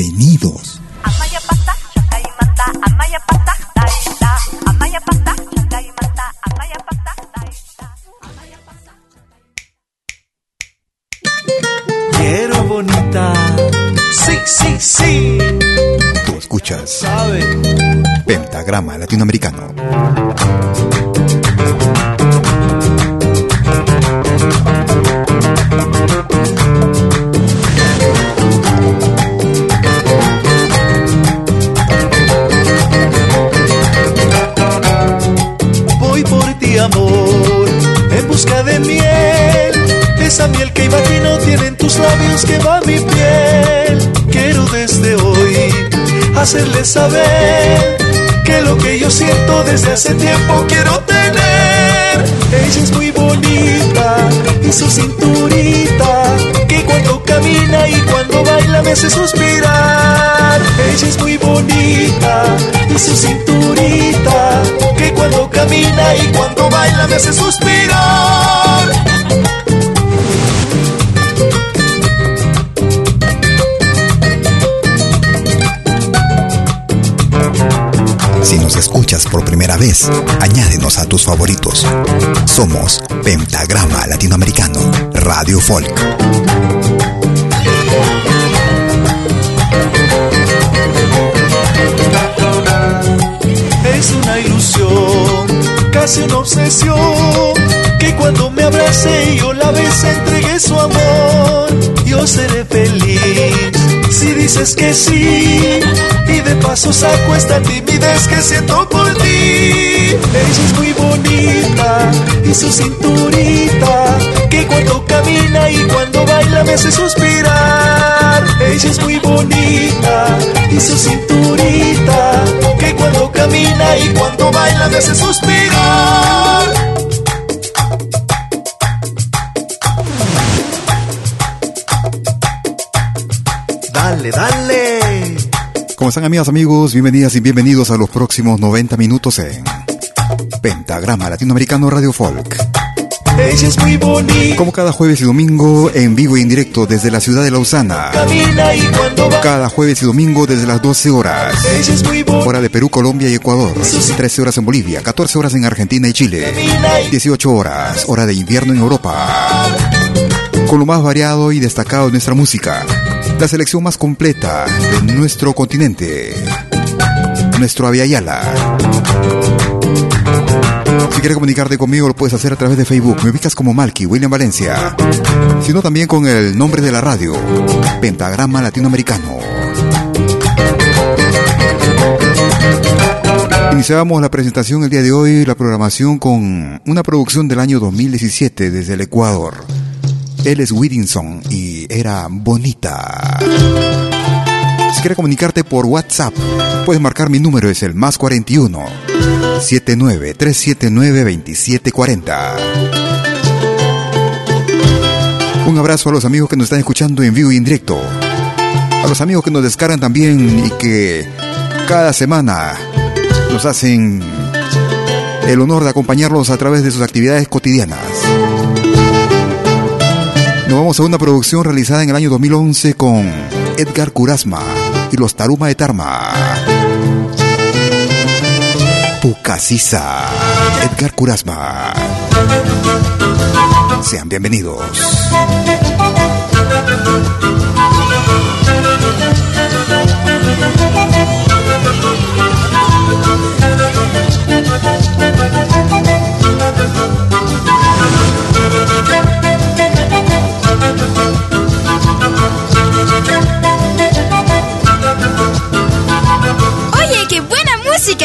Bienvenidos. Quiero bonita. Sí, sí, sí. Tú escuchas ¿Sabe? Pentagrama Latinoamericano. Esa miel que imagino tienen tus labios que va mi piel. Quiero desde hoy hacerle saber que lo que yo siento desde hace tiempo quiero tener. Ella es muy bonita y su cinturita que cuando camina y cuando baila me hace suspirar. Ella es muy bonita y su cinturita que cuando camina y cuando baila me hace suspirar. Si nos escuchas por primera vez, añádenos a tus favoritos. Somos Pentagrama Latinoamericano, Radio Folk. Es una ilusión, casi una obsesión, que cuando me abrace y yo la bese entregué su amor. Yo seré feliz si dices que sí, y de paso saco esta timidez que siento por ti. Ella es muy bonita y su cinturita, que cuando camina y cuando baila me hace suspirar. Ella es muy bonita y su cinturita, que cuando camina y cuando baila me hace suspirar. ¿Cómo están amigas, amigos? Bienvenidas y bienvenidos a los próximos 90 minutos en Pentagrama Latinoamericano Radio Folk. Ella es muy bonita. Como cada jueves y domingo, en vivo y en directo desde la ciudad de Lausana. Y. Cada jueves y domingo desde las 12 horas. Hora de Perú, Colombia y Ecuador. 13 horas en Bolivia, 14 horas en Argentina y Chile. 18 horas, hora de invierno en Europa. Con lo más variado y destacado de nuestra música. La selección más completa de nuestro continente. Nuestro Aviala. Si quieres comunicarte conmigo, lo puedes hacer a través de Facebook. Me ubicas como Malky, William Valencia. Sino también con el nombre de la radio, Pentagrama Latinoamericano. Iniciamos la presentación el día de hoy, la programación con una producción del año 2017 desde el Ecuador. Él es Whittinson y era bonita. Si quieres comunicarte por WhatsApp, puedes marcar mi número, es el más 41 79 379 2740. Un abrazo a los amigos que nos están escuchando en vivo y en directo. A los amigos que nos descargan también y que cada semana nos hacen el honor de acompañarlos a través de sus actividades cotidianas. Nos vamos a una producción realizada en el año 2011 con Edgar Kurasma y los Taruma de Tarma. Pucasisa, Edgar Kurasma. Sean bienvenidos.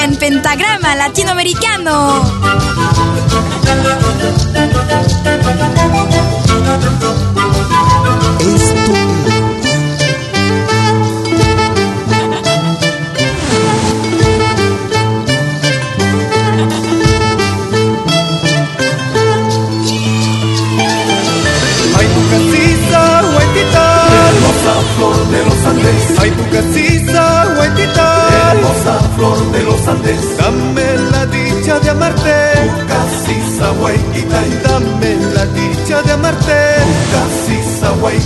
En pentagrama latinoamericano.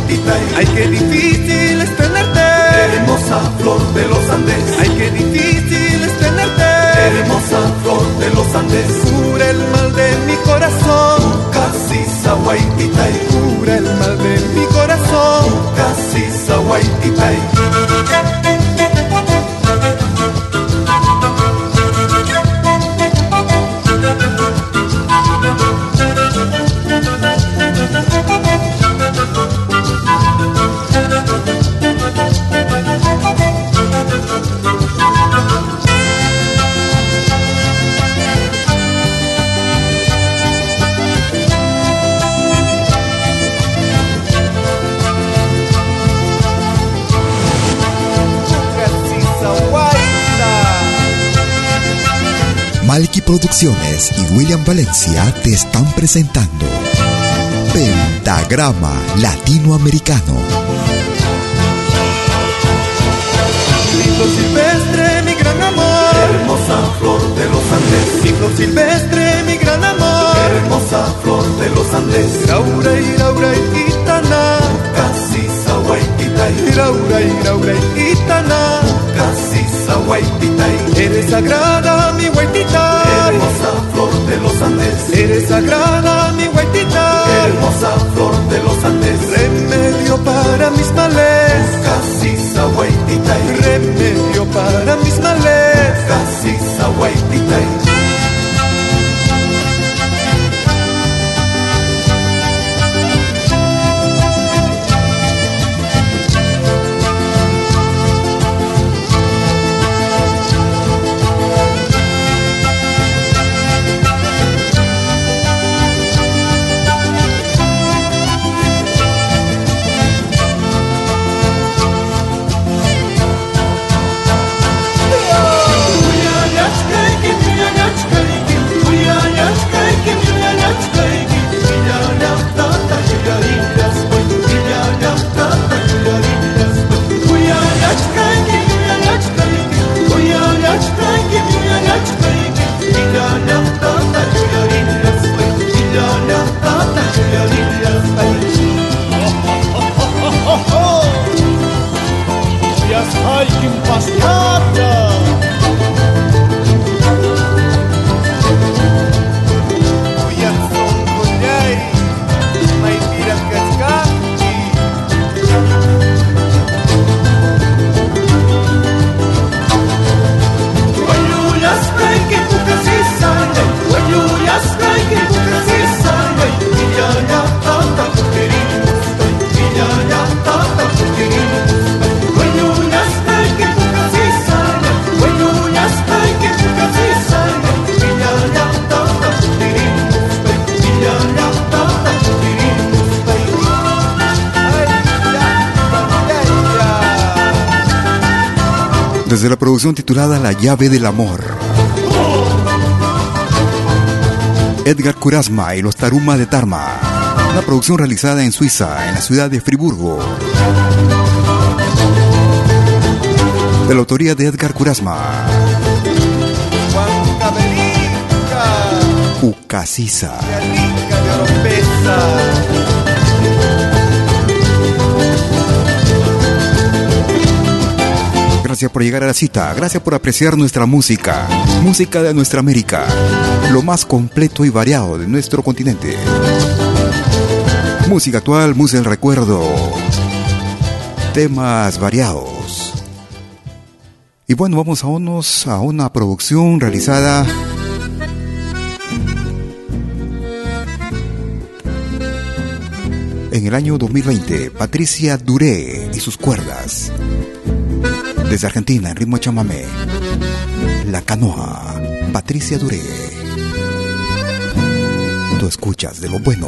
Casisa, huetita. Ay, qué difícil Producciones y William Valencia te están presentando Pentagrama Latinoamericano. Lindo silvestre, mi gran amor. Hermosa flor de los Andes. Lindo silvestre, mi gran amor. Hermosa flor de los Andes. Laura y Laura y Gitana. Casisa, Waitita. Laura y Gitana. Casisa, Waitita. Eres sagrada, mi Waitita. Hermosa flor de los Andes. Eres sagrada, mi Waitita. Hermosa flor de los Andes. Remedio para mis males. Casisa, Waitita. Remedio para mis males. Casisa, Waitita. Producción titulada La llave del amor. Edgar Kurasma y los Taruma de Tarma. Una producción realizada en Suiza, en la ciudad de Friburgo. De la autoría de Edgar Kurasma. Juan Gracias por llegar a la cita, gracias por apreciar nuestra música, música de nuestra América, lo más completo y variado de nuestro continente. Música actual, música del recuerdo, temas variados. Y bueno, vamos a, unos, a una producción realizada en el año 2020, Patricia Duré y sus cuerdas. Desde Argentina, en ritmo chamamé. La canoa, Patricia Duré. Tú escuchas de lo bueno,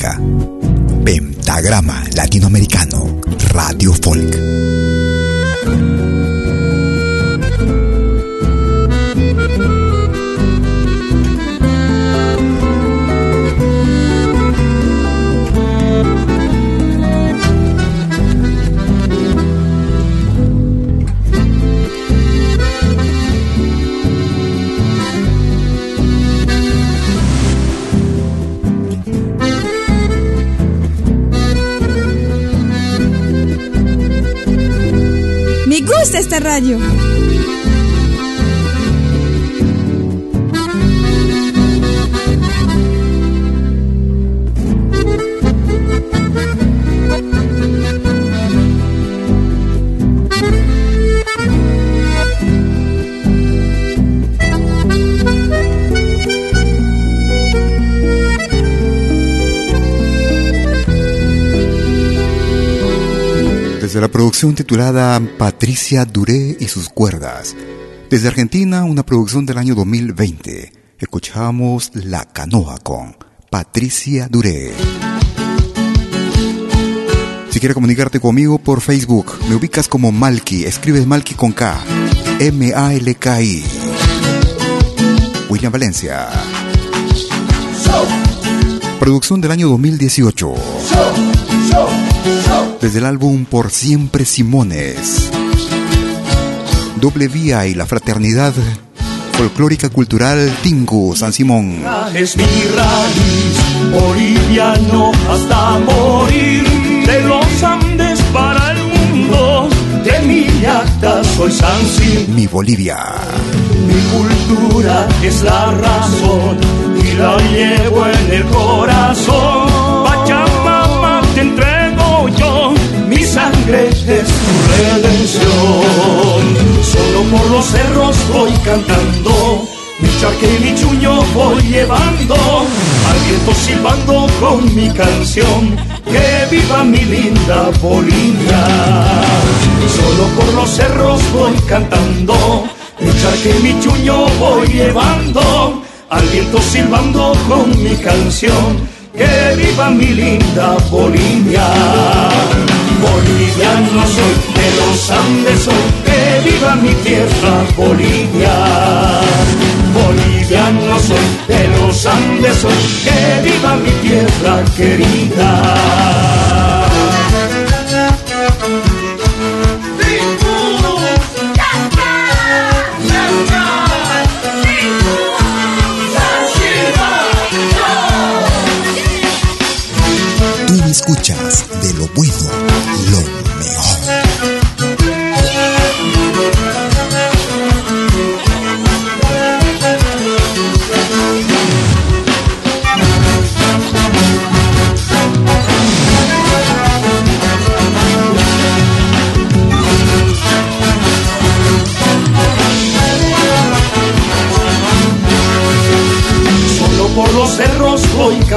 Pentagrama radio. Producción titulada Patricia Duré y sus cuerdas. Desde Argentina, una producción del año 2020. Escuchamos La Canoa con Patricia Duré. Si quieres comunicarte conmigo por Facebook, me ubicas como Malky, escribes Malky con K, M-A-L-K-I. William Valencia. Producción del año 2018 desde el álbum Por Siempre Simones. Doble Vía y la Fraternidad Folclórica Cultural Tingu San Simón. Es mi raíz, boliviano hasta morir, de los Andes para el mundo, de mi acta soy San Simón. Mi Bolivia. Mi cultura es la razón y la llevo en el corazón. Sangre es tu redención. Solo por los cerros voy cantando, mi charque y mi chuño voy llevando, al viento silbando con mi canción, que viva mi linda Bolivia. Solo por los cerros voy cantando, mi charque mi chuño voy llevando, al viento silbando con mi canción, que viva mi linda Bolivia. Boliviano soy, de los Andes soy, que viva mi tierra Bolivia. Boliviano soy, de los Andes soy, que viva mi tierra querida.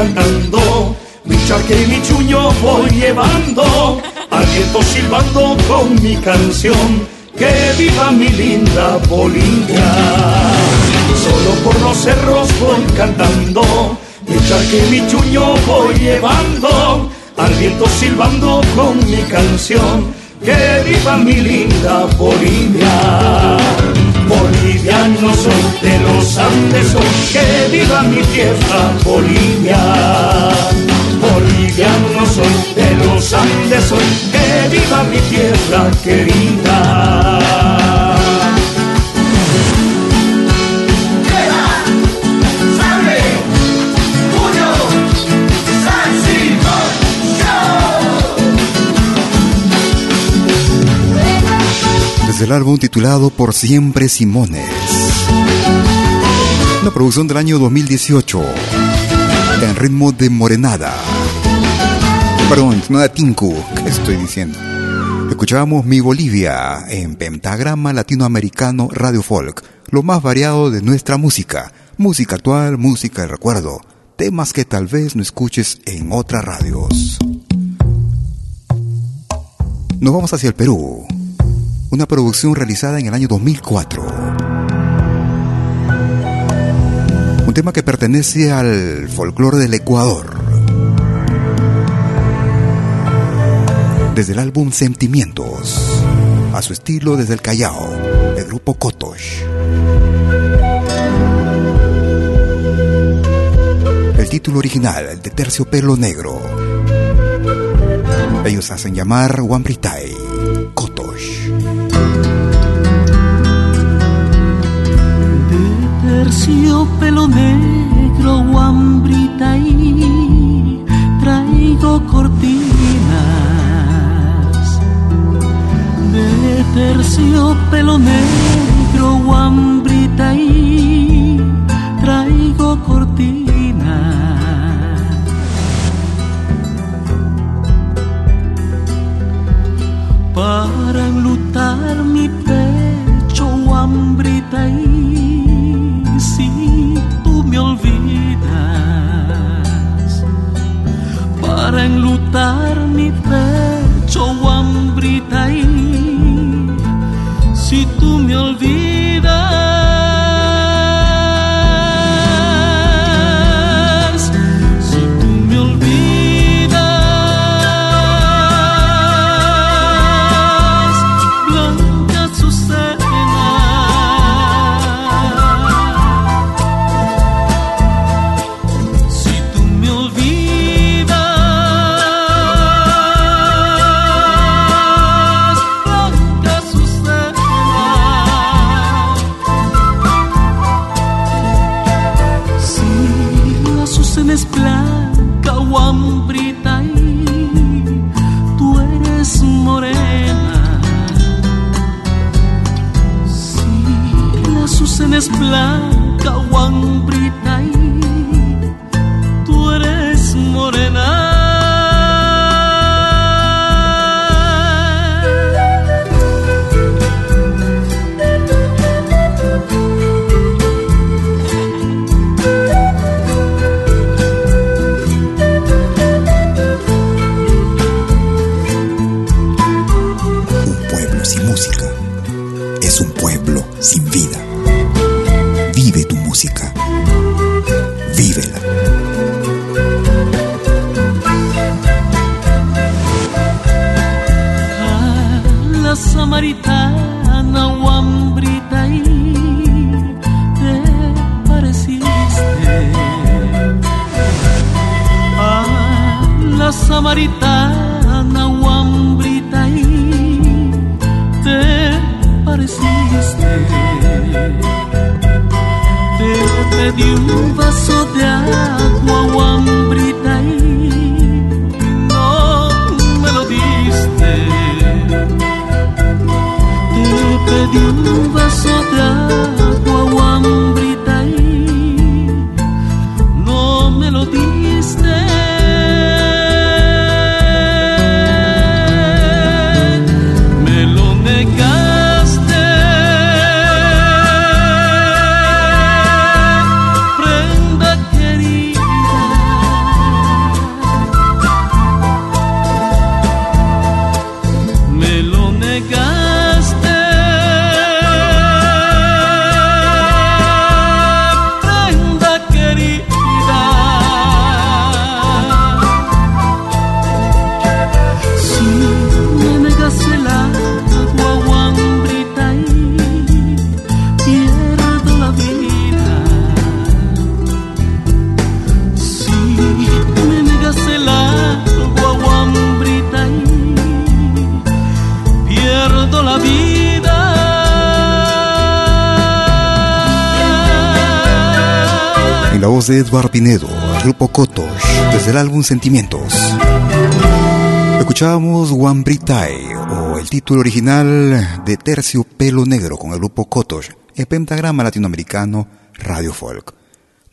Cantando que mi chuño voy llevando, al viento silbando con mi canción, que viva mi linda Bolivia. Solo por los cerros voy cantando, que mi chuño voy llevando, al viento silbando con mi canción, que viva mi linda Bolivia. Boliviano soy de los Andes, soy, que viva mi tierra Bolivia boliviano soy, de los Andes soy, que viva mi tierra querida. Desde el álbum titulado Por Siempre Simones. Una producción del año 2018 en ritmo de morenada. Perdón, no Tinku, ¿qué estoy diciendo? Escuchábamos Mi Bolivia en Pentagrama Latinoamericano Radio Folk, lo más variado de nuestra música, música actual, música de recuerdo, temas que tal vez no escuches en otras radios. Nos vamos hacia el Perú, una producción realizada en el año 2004 un tema que pertenece al folclore del Ecuador. Desde el álbum Sentimientos, a su estilo desde el Callao, el grupo Kotosh. El título original, el de Terciopelo Negro. Ellos hacen llamar Wambritai. Pelo negro, guambrita y traigo cortinas. De terciopelo negro, y traigo cortinas para enlutar mi pecho, guambrita y si tú me olvidas. Para enlutar mi pecho hambrita y si tú me olvidas a la samaritana Wambrita te pareciste. Te pedí un vaso de agua Wambrita no me lo diste. Pedí un vaso de agua de Eduardo Pinedo, grupo Kotosh, desde el álbum Sentimientos. Escuchábamos One Britai, o el título original de Tercio Pelo Negro con el grupo Kotosh, el pentagrama latinoamericano Radio Folk.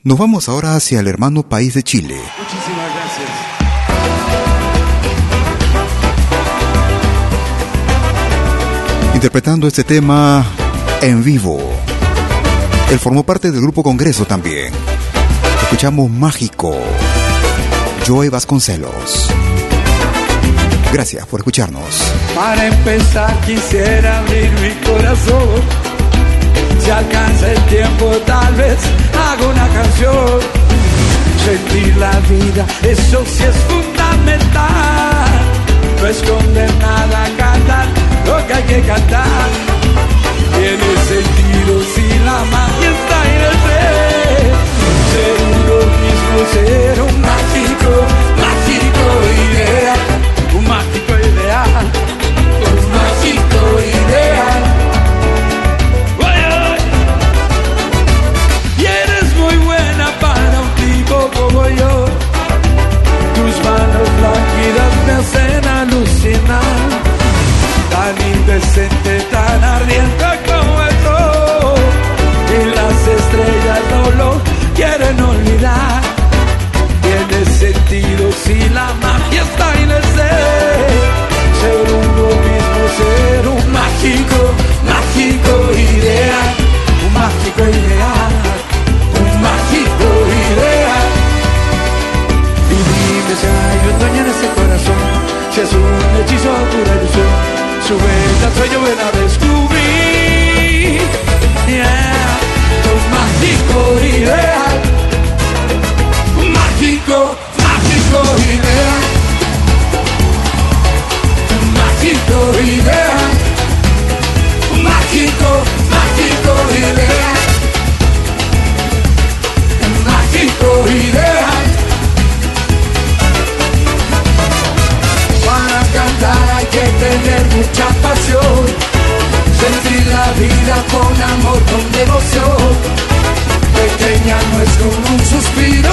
Nos vamos ahora hacia el hermano país de Chile. Muchísimas gracias. Interpretando este tema en vivo. Él formó parte del grupo Congreso también escuchamos Mágico, Joey Vasconcelos. Gracias por escucharnos. Para empezar quisiera abrir mi corazón. Si alcanza el tiempo tal vez hago una canción. Sentir la vida, eso sí es fundamental. No esconder nada, cantar lo que hay que cantar. Tiene sentido si la magia está en el ser uno mismo, ser un mágico, mágico ideal, un mágico ideal, un mágico ideal. Y eres muy buena para un tipo como yo. Tus manos lánguidas me hacen alucinar, tan indecente, quieren olvidar. Tiene sentido si la magia está en el ser. Ser uno mismo, ser un mágico, mágico ideal. Un mágico ideal, un mágico ideal. Y dime si hay un dueño en ese corazón, si es un hechizo o pura ilusión. Su verdad soy yo mucha pasión sentir la vida con amor, con devoción. Pequeña no es como un suspiro,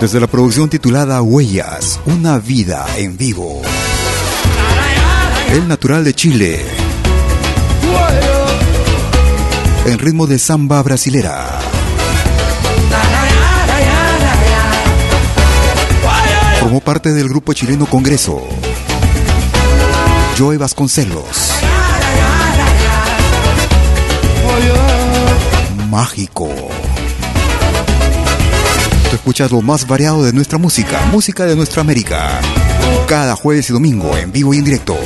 desde la producción titulada Huellas, una vida en vivo. El natural de Chile. En ritmo de samba brasilera. Formó parte del grupo chileno Congreso. Joey Vasconcelos. Mágico. Tú escuchas lo más variado de nuestra música, música de nuestra América. Cada jueves y domingo, en vivo y en directo.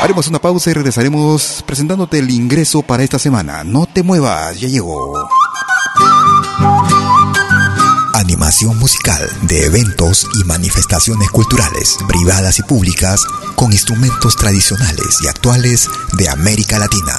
Haremos una pausa y regresaremos presentándote el ingreso para esta semana. No te muevas, ya llegó. Animación musical de eventos y manifestaciones culturales, privadas y públicas, con instrumentos tradicionales y actuales de América Latina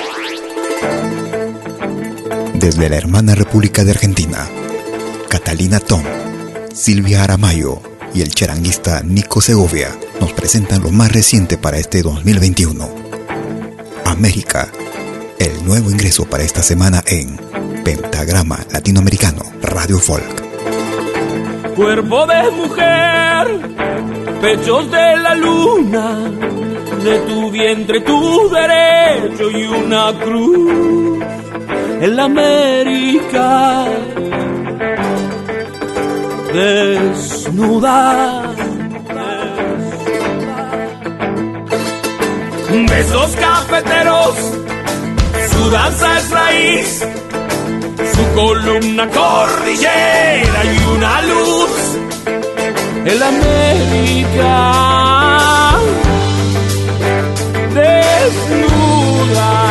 Desde la hermana República de Argentina, Catalina Tom, Silvia Aramayo y el charanguista Nico Segovia nos presentan lo más reciente para este 2021. América, el nuevo ingreso para esta semana en Pentagrama Latinoamericano Radio Folk. Cuerpo de mujer, pechos de la luna, de tu vientre tu derecho y una cruz en América desnuda. Besos cafeteros, su danza es raíz, su columna cordillera y una luz. En América desnuda.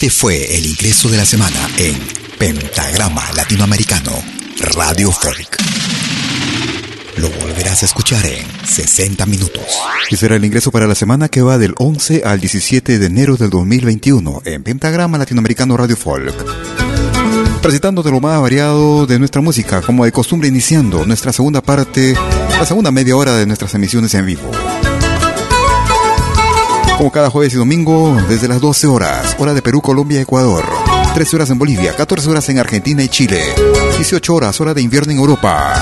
Este fue el ingreso de la semana en Pentagrama Latinoamericano Radio Folk. lo volverás a escuchar en 60 minutos. Y será el ingreso para la semana que va del 11 al 17 de enero del 2021 en Pentagrama Latinoamericano Radio Folk. Presentándote lo más variado de nuestra música, como de costumbre iniciando nuestra segunda parte, la segunda media hora de nuestras emisiones en vivo. Como cada jueves y domingo, desde las 12 horas, hora de Perú, Colombia, Ecuador. 13 horas en Bolivia, 14 horas en Argentina y Chile. 18 horas, hora de invierno en Europa.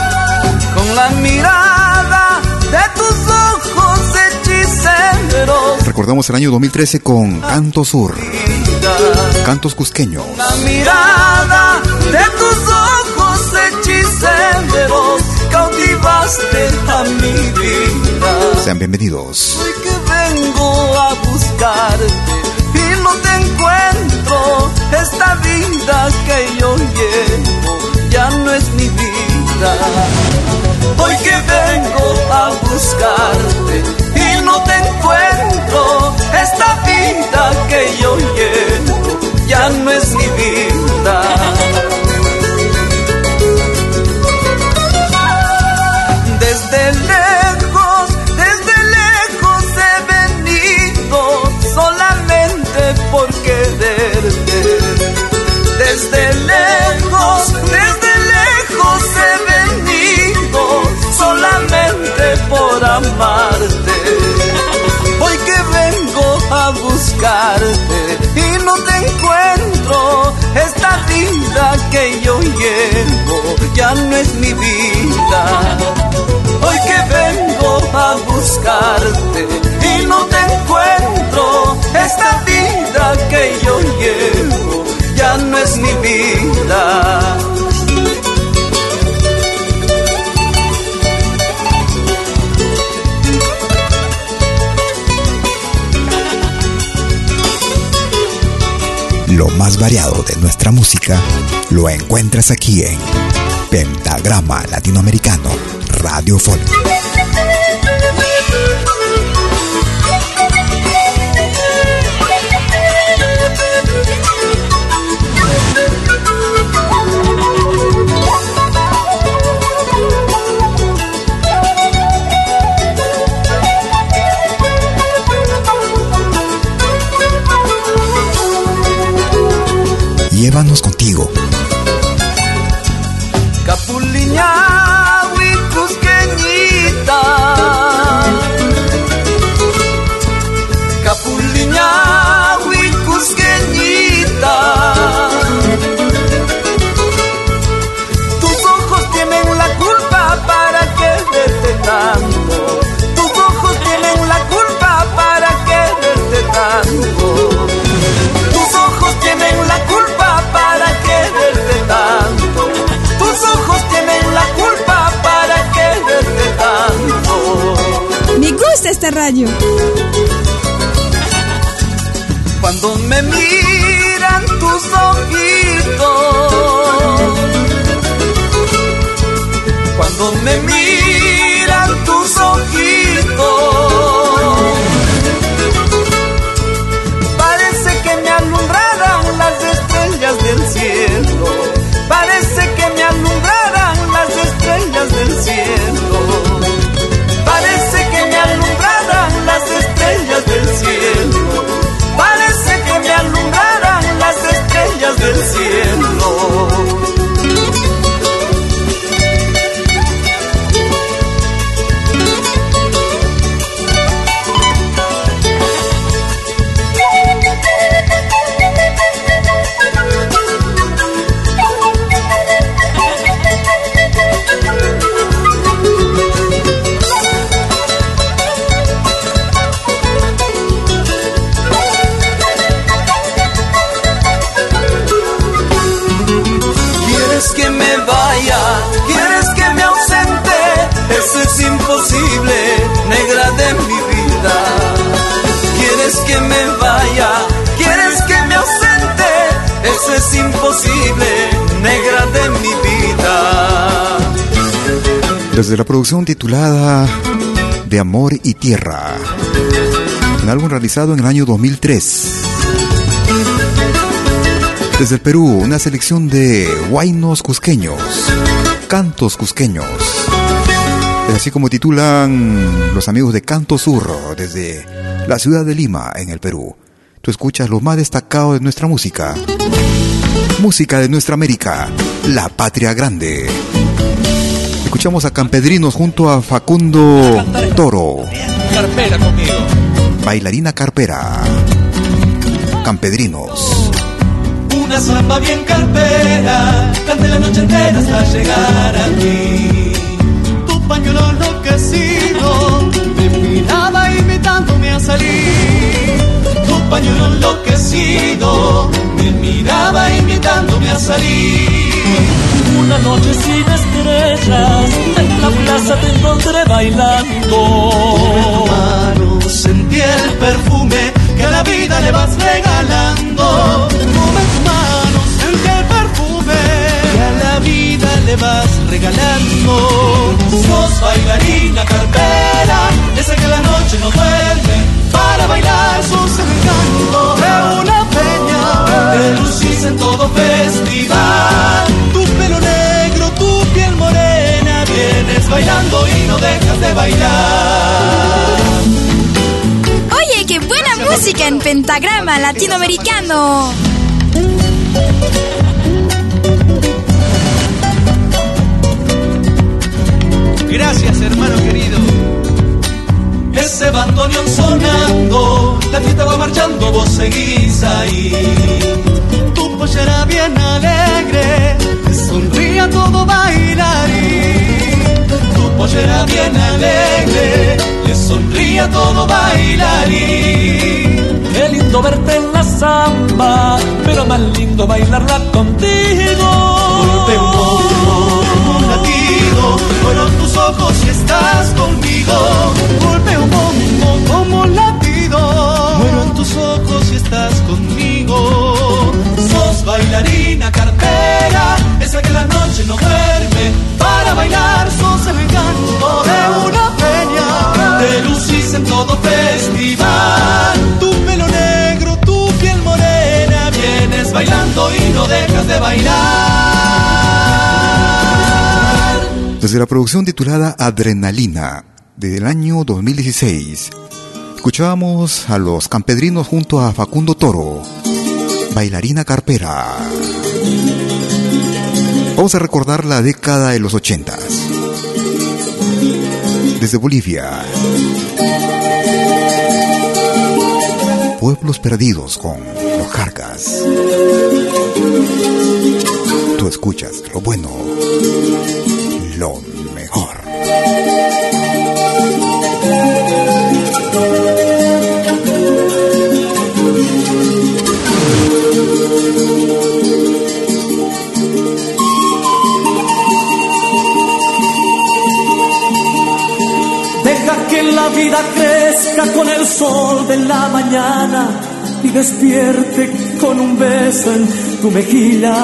Con la mirada de tus ojos hechiceros. Recordamos el año 2013 con Canto Sur. Cantos cusqueños. La mirada de tus ojos hechiceros cautivaste a mi vida. Sean bienvenidos. Y no te encuentro, esta vida que yo llevo ya no es mi vida. Hoy que vengo a buscarte y no te encuentro, esta vida que yo llevo ya no es mi vida. Ya no es mi vida. Hoy que vengo a buscarte y no te encuentro, esta vida que yo llevo ya no es mi vida. Lo más variado de nuestra música lo encuentras aquí en Pentagrama Latinoamericano Radio. Llévanos contigo. Producción titulada De Amor y Tierra, un álbum realizado en el año 2003. Desde el Perú, una selección de guainos cusqueños, cantos cusqueños. así como titulan los amigos de Canto Surro desde la ciudad de Lima, en el Perú. Tú escuchas lo más destacado de nuestra música. Música de nuestra América, la patria grande. Escuchamos a Campedrinos junto a Facundo Toro. Carpera conmigo. Bailarina Carpera. Campedrinos. Una samba bien carpera, cante la noche entera hasta llegar a ti. Tu pañuelo enloquecido me miraba invitándome a salir. Tu pañuelo enloquecido me miraba invitándome a salir una noche sin estrellas, en la plaza te encontré bailando. Dejas de bailar. Oye, qué buena música en pentagrama latinoamericano. Gracias, hermano querido. Ese bandoneón sonando, la fiesta va marchando, vos seguís ahí. Tu pollera bien alegre, sonríe a todo bailarín. Pollera bien alegre, le sonríe a todo bailarín. Qué lindo verte en la samba, pero más lindo bailarla contigo. Golpe un latido, fueron tus ojos y estás conmigo. Golpe un bombo como un latido, fueron tus ojos y estás conmigo. Sos bailarina cartera, esa que la noche no duerme. Para bailar festival. Tu pelo negro, tu piel morena, vienes bailando y no dejas de bailar. Desde la producción titulada Adrenalina, del año 2016, escuchábamos a los campedrinos junto a Facundo Toro, bailarina carpera. Vamos a recordar la década de los ochentas. Desde Bolivia. Pueblos perdidos con los cargas. Tú escuchas lo bueno, lo vida crezca con el sol de la mañana y despierte con un beso en tu mejilla.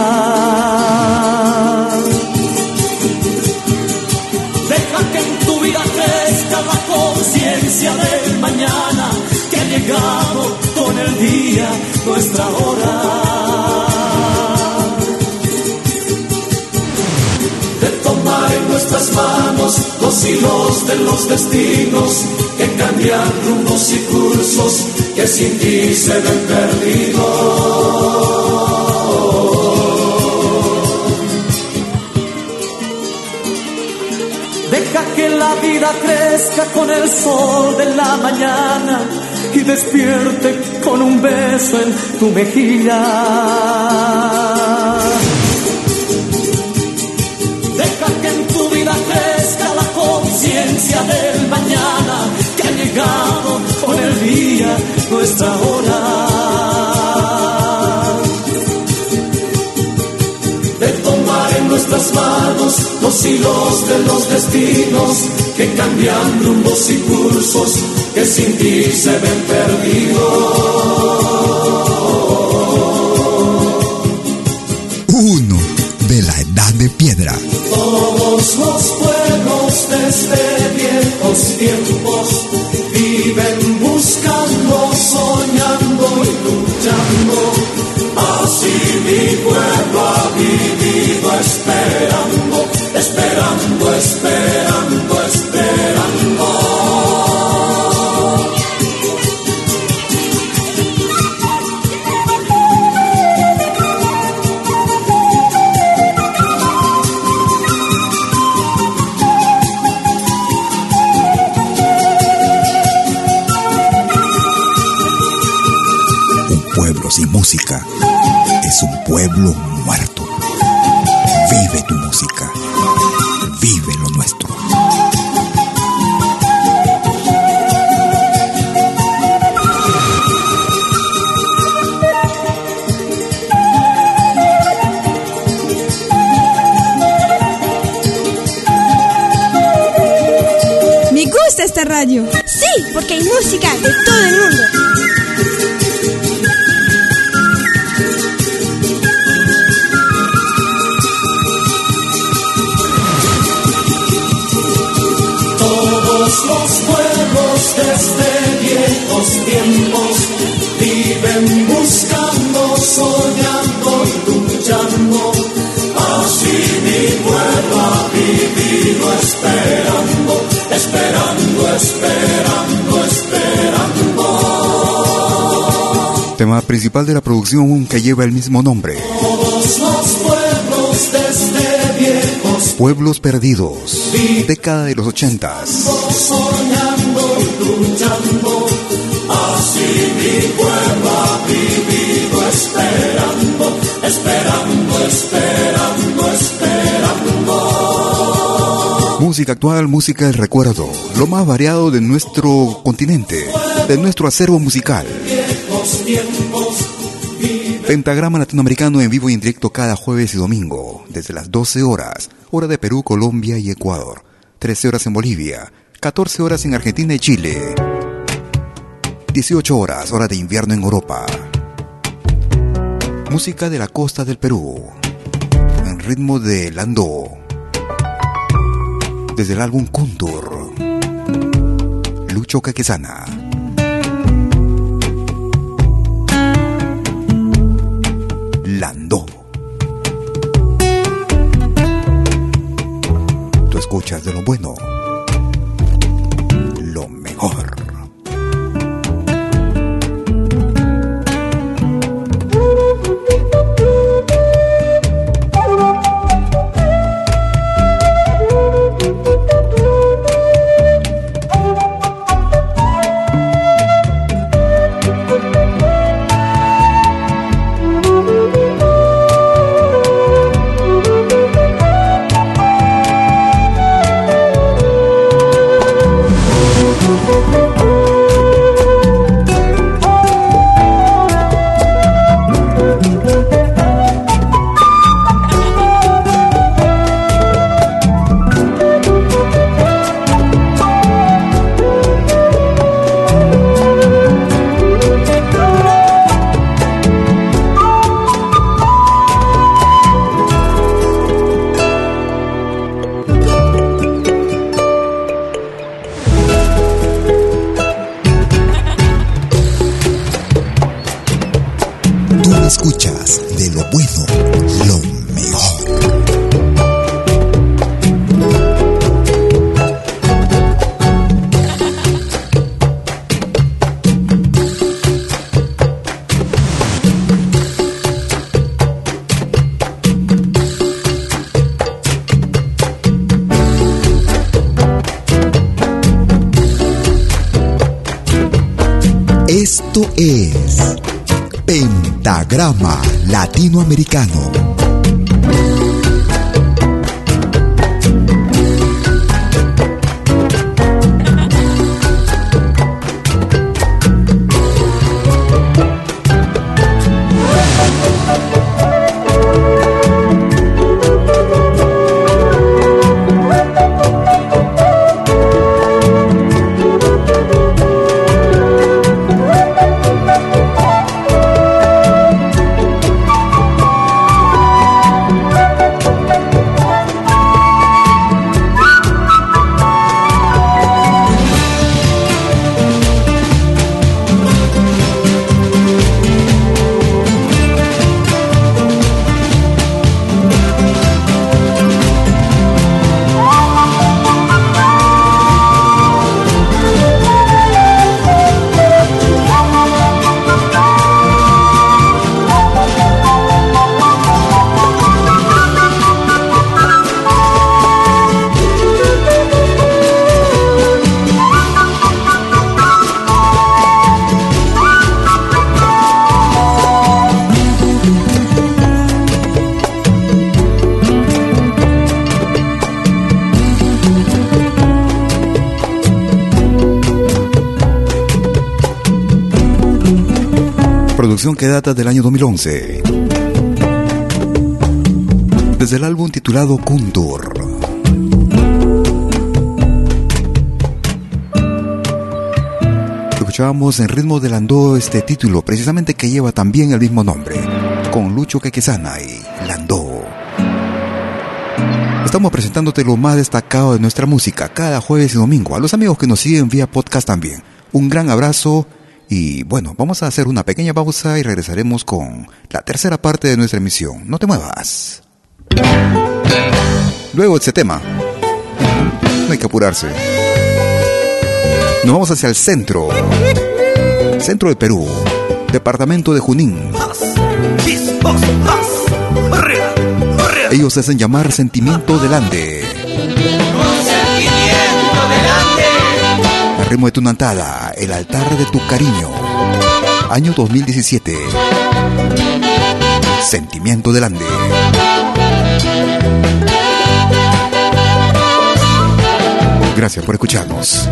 Deja que en tu vida crezca la conciencia del mañana que ha llegado con el día, nuestra hora. de tomar nuestras manos los hilos de los destinos que cambian rumbos y cursos que sin ti se ven perdidos. Deja que la vida crezca con el sol de la mañana y despierte con un beso en tu mejilla. Del mañana que ha llegado con el día, nuestra hora. De tomar en nuestras manos los hilos de los destinos que cambian rumbos y cursos que sin ti se ven perdidos. Uno de la edad de piedra. Todos los desde viejos tiempos viven buscando, soñando y luchando. Así mi pueblo ha vivido esperando, esperando, esperando. De la producción que lleva el mismo nombre. Todos los pueblos desde viejos Pueblos Perdidos. Década de los ochentas. esperando, esperando, esperando, esperando. Música actual, música del recuerdo. Lo más variado de nuestro continente. De nuestro acervo musical. Pentagrama Latinoamericano en vivo y en directo cada jueves y domingo, desde las 12 horas, hora de Perú, Colombia y Ecuador, 13 horas en Bolivia, 14 horas en Argentina y Chile, 18 horas, hora de invierno en Europa. Música de la costa del Perú, en ritmo de Landó, desde el álbum Kuntur, Lucho Caquesana. Landó. Tú escuchas de lo bueno, lo mejor. Es Pentagrama Latinoamericano. Que data del año 2011. Desde el álbum titulado Kuntur. Escuchábamos en ritmo del Landó este título, precisamente que lleva también el mismo nombre, con Lucho Quequesana y Landó. Estamos presentándote lo más destacado de nuestra música cada jueves y domingo. A los amigos que nos siguen vía podcast también. Un gran abrazo y bueno, vamos a hacer una pequeña pausa y regresaremos con la tercera parte de nuestra emisión. No te muevas. Luego ese tema. No hay que apurarse. Nos vamos hacia el centro. Centro de Perú. Departamento de Junín. Ellos se hacen llamar Sentimiento del Ande. Al de tu nantada, el altar de tu cariño. Año 2017. Sentimiento del Ande. Gracias por escucharnos.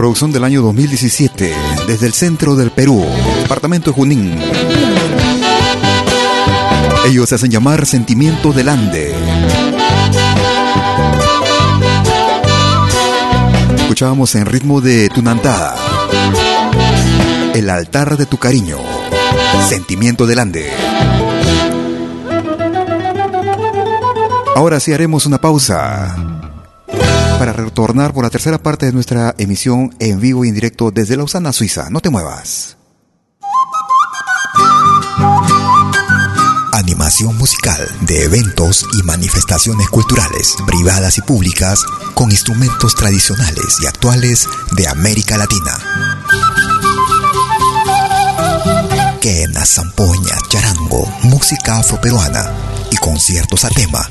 Producción del año 2017, desde el centro del Perú, departamento de Junín. Ellos se hacen llamar Sentimiento del Ande. Escuchábamos en ritmo de Tunantada. El altar de tu cariño. Sentimiento del Ande. Ahora sí haremos una pausa para retornar por la tercera parte de nuestra emisión en vivo y en directo desde Lausana, Suiza. No te muevas. Animación musical de eventos y manifestaciones culturales, privadas y públicas, con instrumentos tradicionales y actuales de América Latina. Quena, zampoña, charango, música afroperuana y conciertos a tema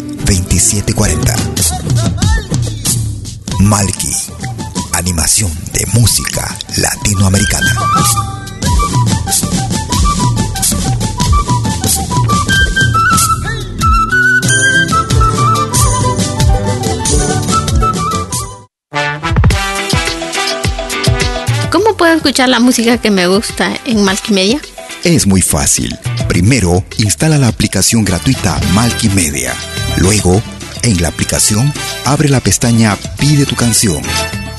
2740. Malky, animación de música latinoamericana. ¿Cómo puedo escuchar la música que me gusta en Media? Es muy fácil. Primero, instala la aplicación gratuita Media Luego, en la aplicación, abre la pestaña Pide tu canción.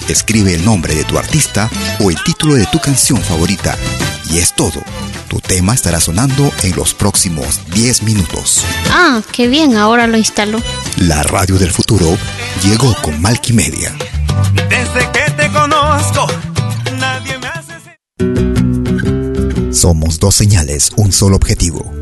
Escribe el nombre de tu artista o el título de tu canción favorita. Y es todo. Tu tema estará sonando en los próximos 10 minutos. Ah, qué bien, ahora lo instalo. La radio del futuro llegó con Media. Desde que te conozco, nadie me hace... Somos dos señales, un solo objetivo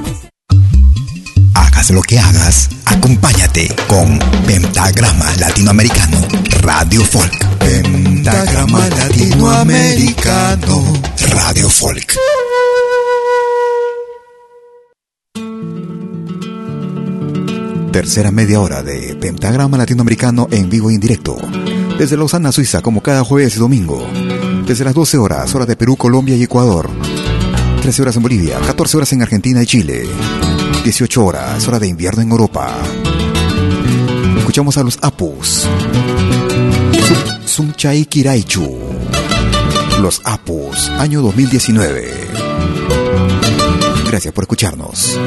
Lo que hagas, acompáñate con Pentagrama Latinoamericano Radio Folk. Pentagrama Latinoamericano Radio Folk. Tercera media hora de Pentagrama Latinoamericano en vivo e indirecto. Desde Lausana, Suiza, como cada jueves y domingo. Desde las 12 horas, hora de Perú, Colombia y Ecuador. 13 horas en Bolivia, 14 horas en Argentina y Chile. 18 horas, hora de invierno en Europa. Escuchamos a los Apus. Sunchai Kiraichu. Los Apus, año 2019. Gracias por escucharnos.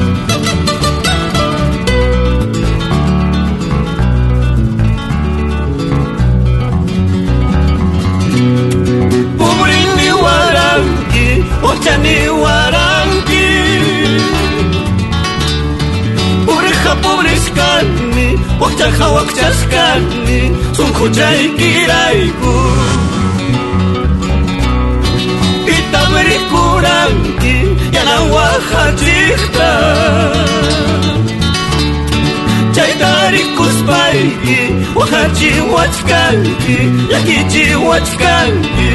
pobreskani, wakcha oh, hawa oh, kcha skani, sunku. Ita meri kuranki, yana waha jikta. Chaitari kuspaiki, waha jiwa chkanki.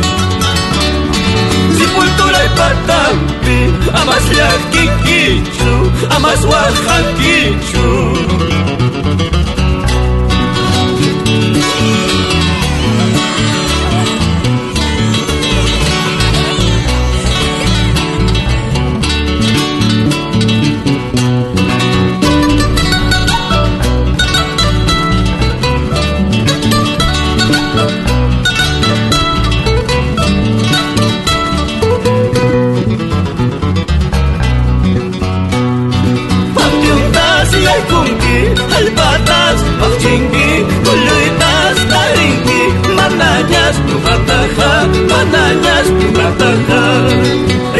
y patampi, amas llakikichu Amas wajankichu αγκαλιά στην παταχά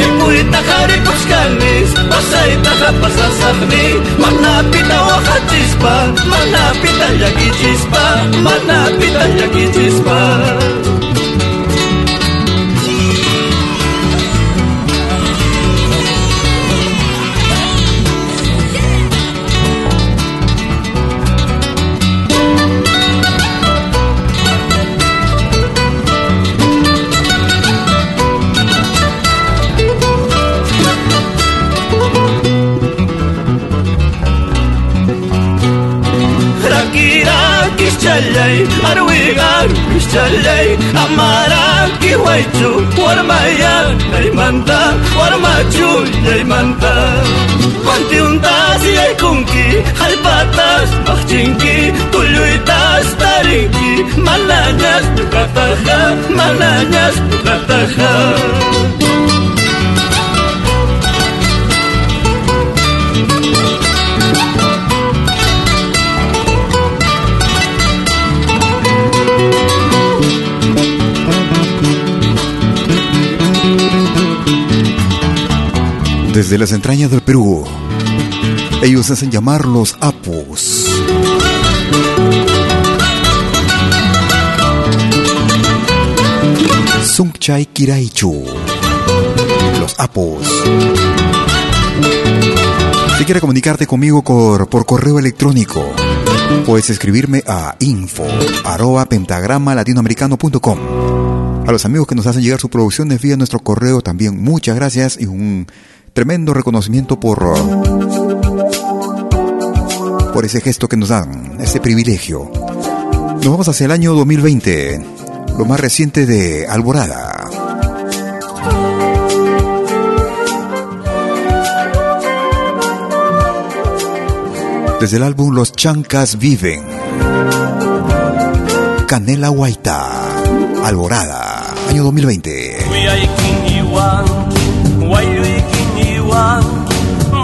Ή μου ήταν χαρικός κανείς Όσα ήταν χαπάς θα σαχνεί Μα να πει τα όχα τσίσπα Μα να πει τα λιακή τσίσπα Μα να πει τα λιακή τσίσπα chalay, arwigar chalay, amaraki waichu, warmaya, laimanta, warmachu, laimanta. Pantiuntas y aykunki, halpatas, machinki, tuluitas, tarinki, malañas, tukataja, malañas, tukataja. Desde las entrañas del Perú, ellos hacen llamar los Apus. Sungchai Kiraichu. Los Apus. Si quieres comunicarte conmigo por, por correo electrónico, puedes escribirme a info pentagrama latinoamericano.com. A los amigos que nos hacen llegar sus producciones vía nuestro correo también muchas gracias y un tremendo reconocimiento por por ese gesto que nos dan, ese privilegio. Nos vamos hacia el año 2020, lo más reciente de Alborada. Desde el álbum Los Chancas Viven. Canela Guaita. Alborada, año 2020. uang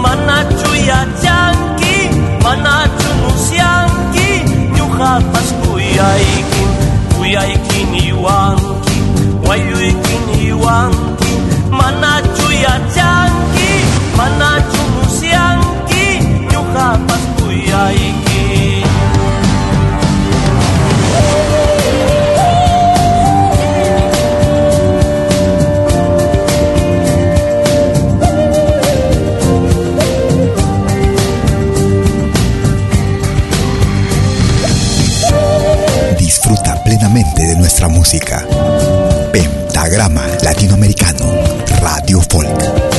Mana cuya jangki Mana cunu siangki Nyuhal pas kuya ikin Kuya ikin iwangki Wayu ikin iwangki Mana cuya jangki Mana cunu siangki Nyuhal pas kuya nuestra música. Pentagrama Latinoamericano, Radio Folk.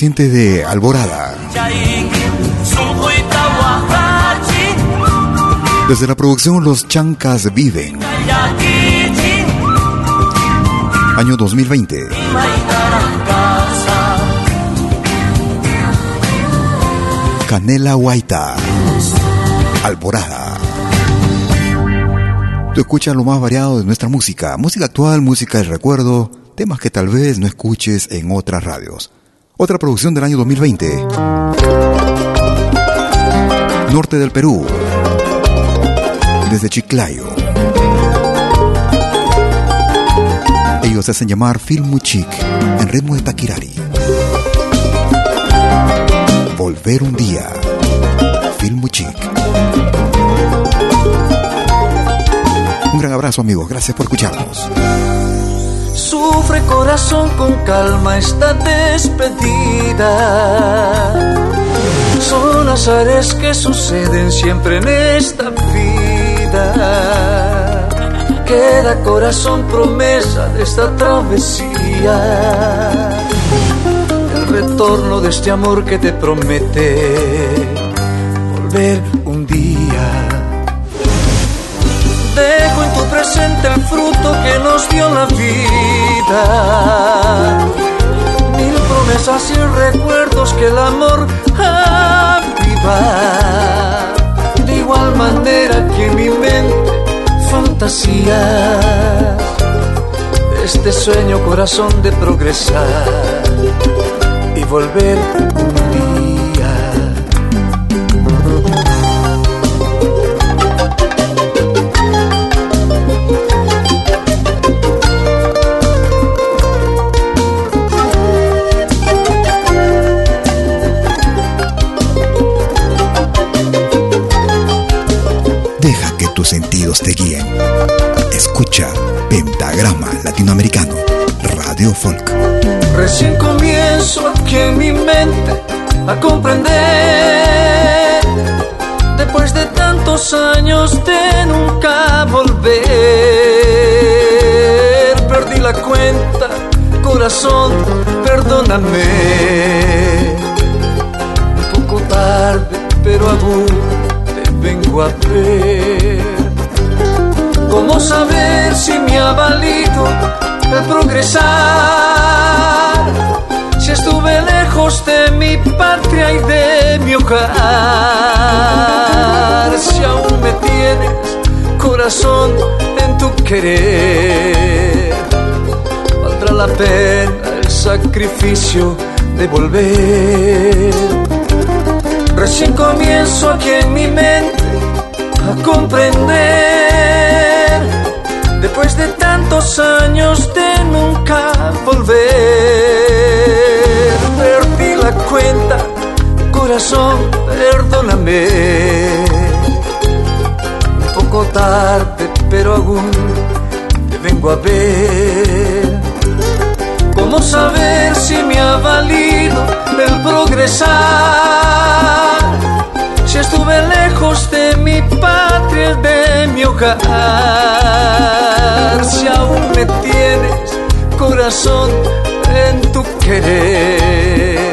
Reciente de Alborada. Desde la producción Los Chancas Viven, año 2020. Canela Guaita. Alborada. Tú escuchas lo más variado de nuestra música. Música actual, música de recuerdo, temas que tal vez no escuches en otras radios. Otra producción del año 2020. Norte del Perú. Desde Chiclayo. Ellos hacen llamar Filmuchic en ritmo de Taquirari. Volver un día. Filmuchic. Un gran abrazo amigos, gracias por escucharnos. Sufre corazón con calma esta despedida. Son azares que suceden siempre en esta vida. Queda corazón promesa de esta travesía. El retorno de este amor que te promete volver un día. Presente el fruto que nos dio la vida. Mil promesas y recuerdos que el amor aviva. De igual manera que mi mente fantasía. Este sueño corazón de progresar y volver escucha Pentagrama Latinoamericano, Radio Folk. Recién comienzo aquí en mi mente a comprender, después de tantos años de nunca volver, perdí la cuenta, corazón, perdóname. Un poco tarde, pero aún te vengo a ver. ¿Cómo saber si me ha valido el progresar? Si estuve lejos de mi patria y de mi hogar. Si aún me tienes corazón en tu querer. Valdrá la pena el sacrificio de volver. Recién comienzo aquí en mi mente a comprender después de tantos años de nunca volver. Perdí la cuenta, corazón, perdóname. Un poco tarde, pero aún te vengo a ver. ¿Cómo saber si me ha valido el progresar? Estuve lejos de mi patria, de mi hogar, si aún me tienes corazón en tu querer,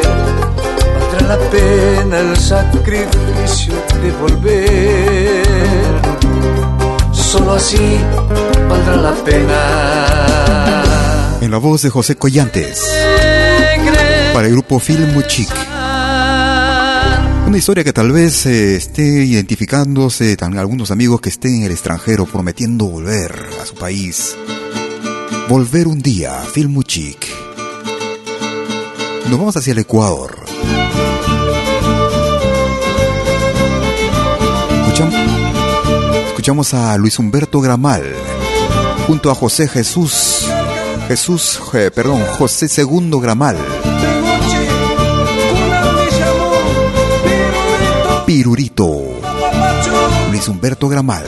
valdrá la pena el sacrificio de volver. Solo así valdrá la pena. En la voz de José Collantes, para el grupo Film Muchic. Una historia que tal vez eh, esté identificándose tan algunos amigos que estén en el extranjero prometiendo volver a su país. Volver un día, Filmuchic. Nos vamos hacia el Ecuador. Escuchamos, escuchamos a Luis Humberto Gramal junto a José Jesús Jesús, eh, perdón, José Segundo Gramal. Pirurito. Luis Humberto Gramal.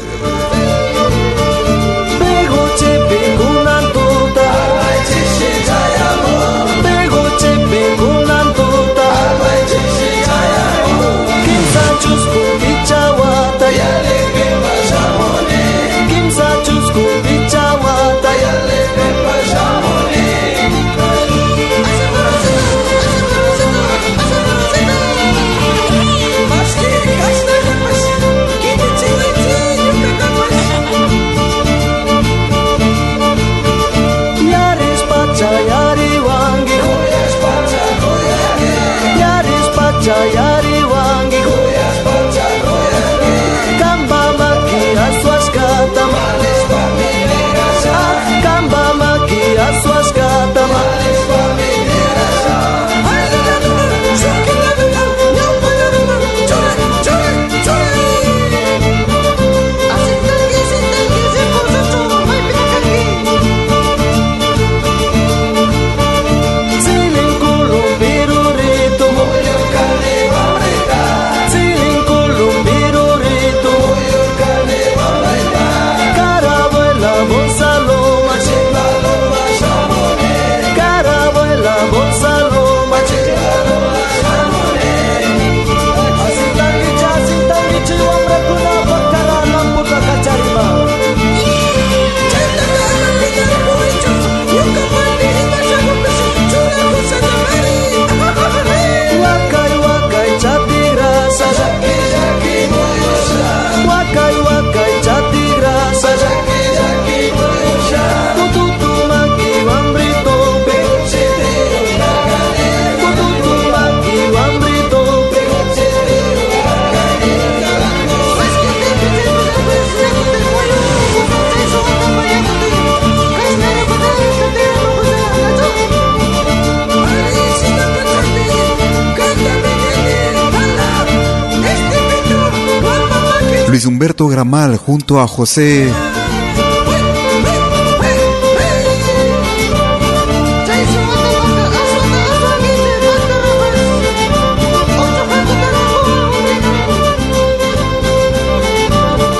Luis Humberto Gramal junto a José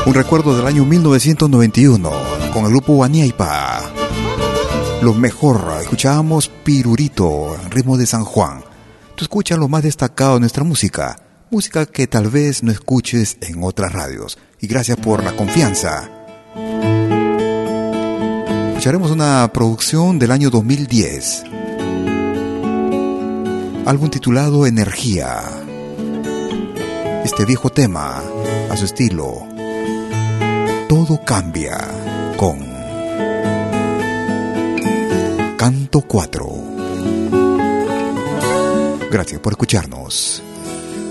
Un recuerdo del año 1991 con el grupo Aniaipa. Lo mejor, escuchábamos Pirurito, ritmo de San Juan. Tú escuchas lo más destacado de nuestra música, música que tal vez no escuches en otras radios. Y gracias por la confianza. Escucharemos una producción del año 2010. Álbum titulado Energía. Este viejo tema, a su estilo, todo cambia con Canto 4. Gracias por escucharnos.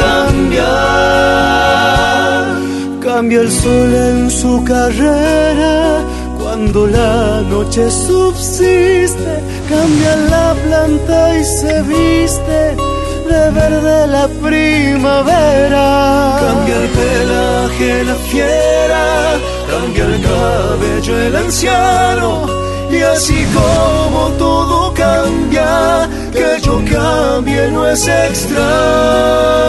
Todo cambia. Cambia el sol en su carrera cuando la noche subsiste, cambia la planta y se viste de verde la primavera. Cambia el pelaje la fiera, cambia el cabello el anciano. Y así como todo cambia, que yo cambie no es extraño.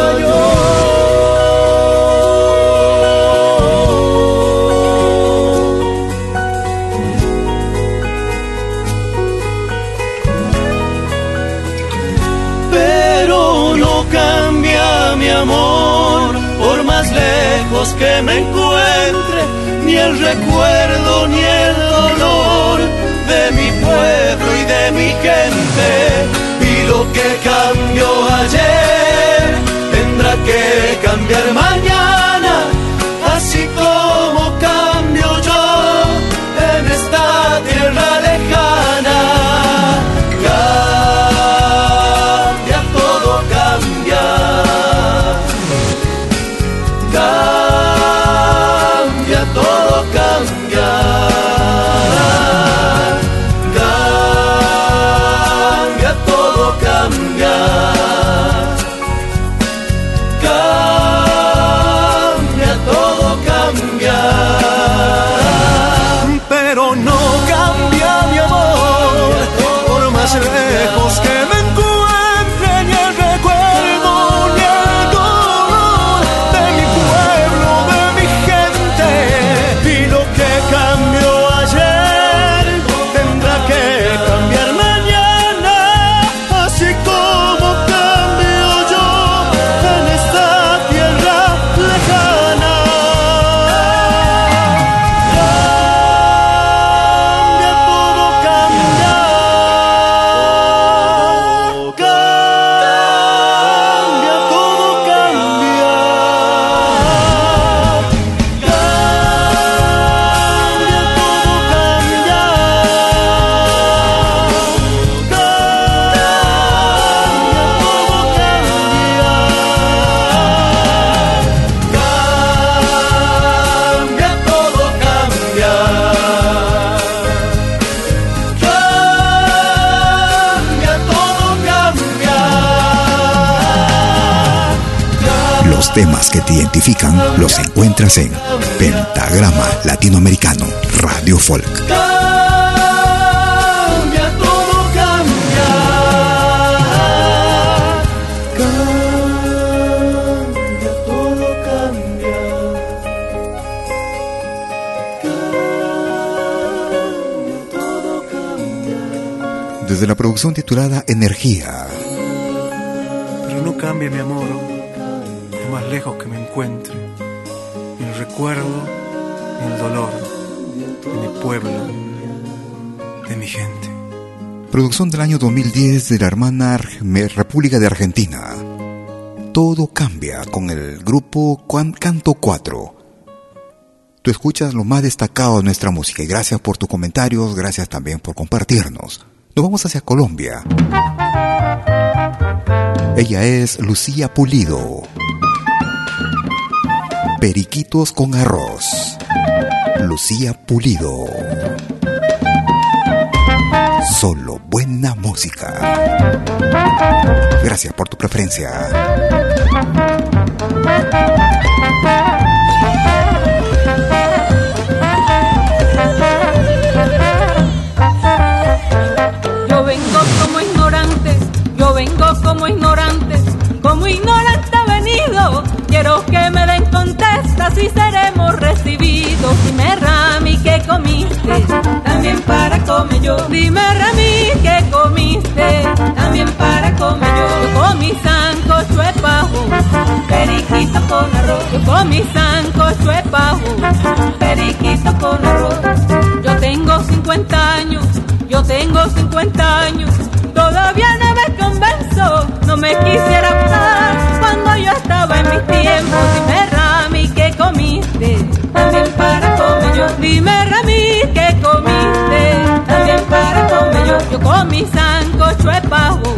pero no cambia mi amor, por más lejos que me encuentre, ni el recuerdo identifican los encuentras en Pentagrama Latinoamericano Radio Folk. de la producción titulada Energía. Pero no cambie mi amor, el recuerdo, el dolor, de mi pueblo, de mi gente. Producción del año 2010 de la hermana República de Argentina. Todo cambia con el grupo Canto 4. Tú escuchas lo más destacado de nuestra música y gracias por tus comentarios, gracias también por compartirnos. Nos vamos hacia Colombia. Ella es Lucía Pulido. Periquitos con arroz. Lucía Pulido. Solo buena música. Gracias por tu preferencia. como ignorante, como ignorante venido. Quiero que me den si seremos recibidos. Dime Rami que comiste, también para comer yo. Dime Rami que comiste, también para comer yo. Yo comí sancocho de pajo, periquito con arroz. Yo comí sancocho de pajo, periquito con arroz. Yo tengo 50 años, yo tengo 50 años, todavía no me convenzo, no me quisiera pasar cuando yo estaba en mis tiempos. Dime Rami que comiste, también para comer yo. Dime Rami que comiste, también para comer yo. Yo comí sancocho de pavo,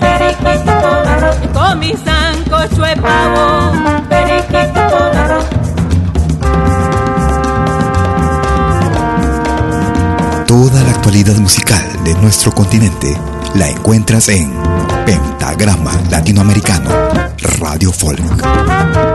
periquito con arroz. Yo comí sancocho de pavo, periquito con arroz. Toda la actualidad musical de nuestro continente la encuentras en Pentagrama Latinoamericano Radio Folk.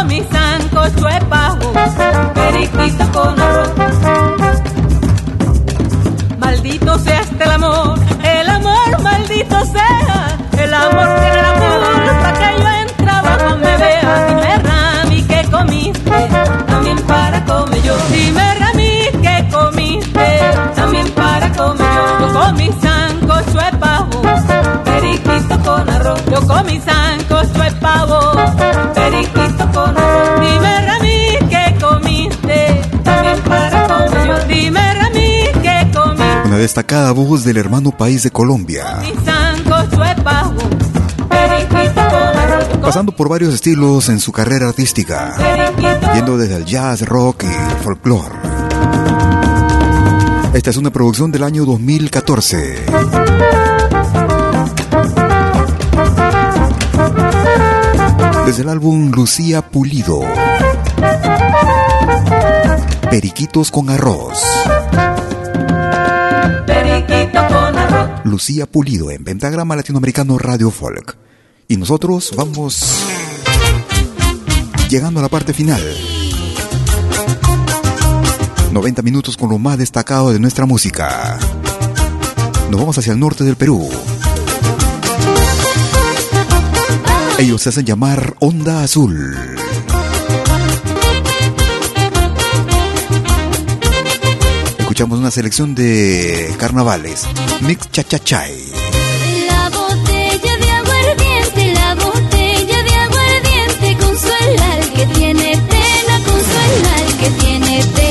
o mi sancocho es periquito con arroz. Maldito sea este el amor, el amor maldito sea, el amor tiene la culpa que yo en trabajo me vea. Dime Rami que comiste, también para comer yo. Dime Rami que comiste, también para comer yo. Yo comí sancocho de periquito con arroz. Yo comí sancocho Destacada voz del hermano país de Colombia. Pasando por varios estilos en su carrera artística, yendo desde el jazz, rock y folclore. Esta es una producción del año 2014. Desde el álbum Lucía Pulido. Periquitos con arroz. Lucía Pulido en Pentagrama Latinoamericano Radio Folk. Y nosotros vamos llegando a la parte final. 90 minutos con lo más destacado de nuestra música. Nos vamos hacia el norte del Perú. Ellos se hacen llamar Onda Azul. Escuchamos una selección de carnavales. Mix Chachachay. La botella de aguardiente, la botella de aguardiente consuela al que tiene pena, consuela al que tiene pena.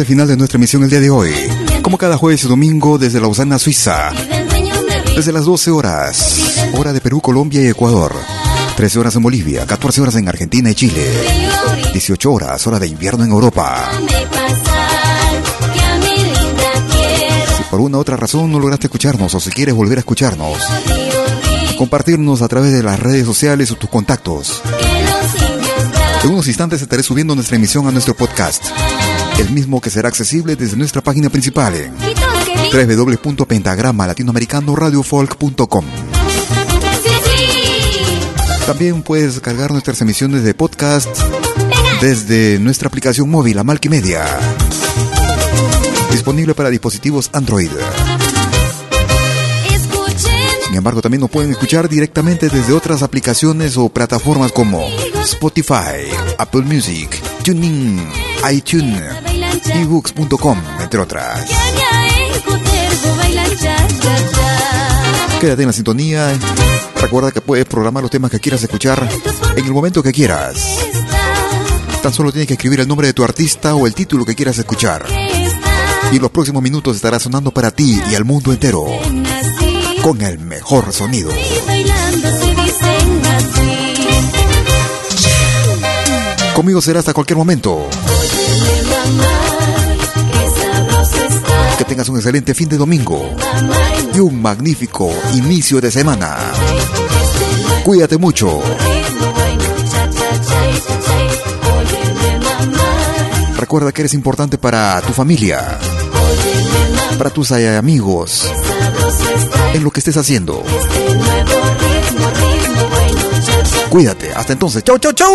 Parte final de nuestra emisión el día de hoy. Como cada jueves y domingo desde Lausana, Suiza. Desde las 12 horas, hora de Perú, Colombia y Ecuador. 13 horas en Bolivia, 14 horas en Argentina y Chile. 18 horas, hora de invierno en Europa. Si por una u otra razón no lograste escucharnos o si quieres volver a escucharnos, compartirnos a través de las redes sociales o tus contactos. En unos instantes estaré subiendo nuestra emisión a nuestro podcast, el mismo que será accesible desde nuestra página principal en www.pentagramalatinoamericanoradiofolk.com. También puedes descargar nuestras emisiones de podcast desde nuestra aplicación móvil, la Malquimedia, disponible para dispositivos Android. Sin embargo, también nos pueden escuchar directamente desde otras aplicaciones o plataformas como Spotify, Apple Music, TuneIn, iTunes, ebooks.com, entre otras. Quédate en la sintonía. Recuerda que puedes programar los temas que quieras escuchar en el momento que quieras. Tan solo tienes que escribir el nombre de tu artista o el título que quieras escuchar. Y en los próximos minutos estará sonando para ti y al mundo entero con el mejor sonido. Conmigo será hasta cualquier momento. Que tengas un excelente fin de domingo y un magnífico inicio de semana. Cuídate mucho. Recuerda que eres importante para tu familia, para tus eh, amigos, en lo que estés haciendo. Cuídate. Hasta entonces. Chau, chau, chau.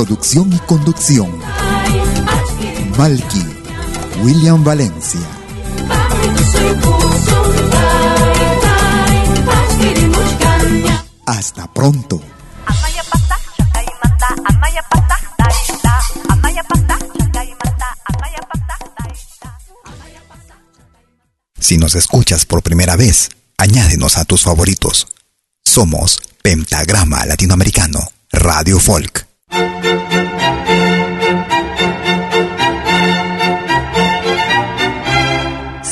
Producción y conducción. Malky, William Valencia. Hasta pronto. Si nos escuchas por primera vez, añádenos a tus favoritos. Somos Pentagrama Latinoamericano, Radio Folk.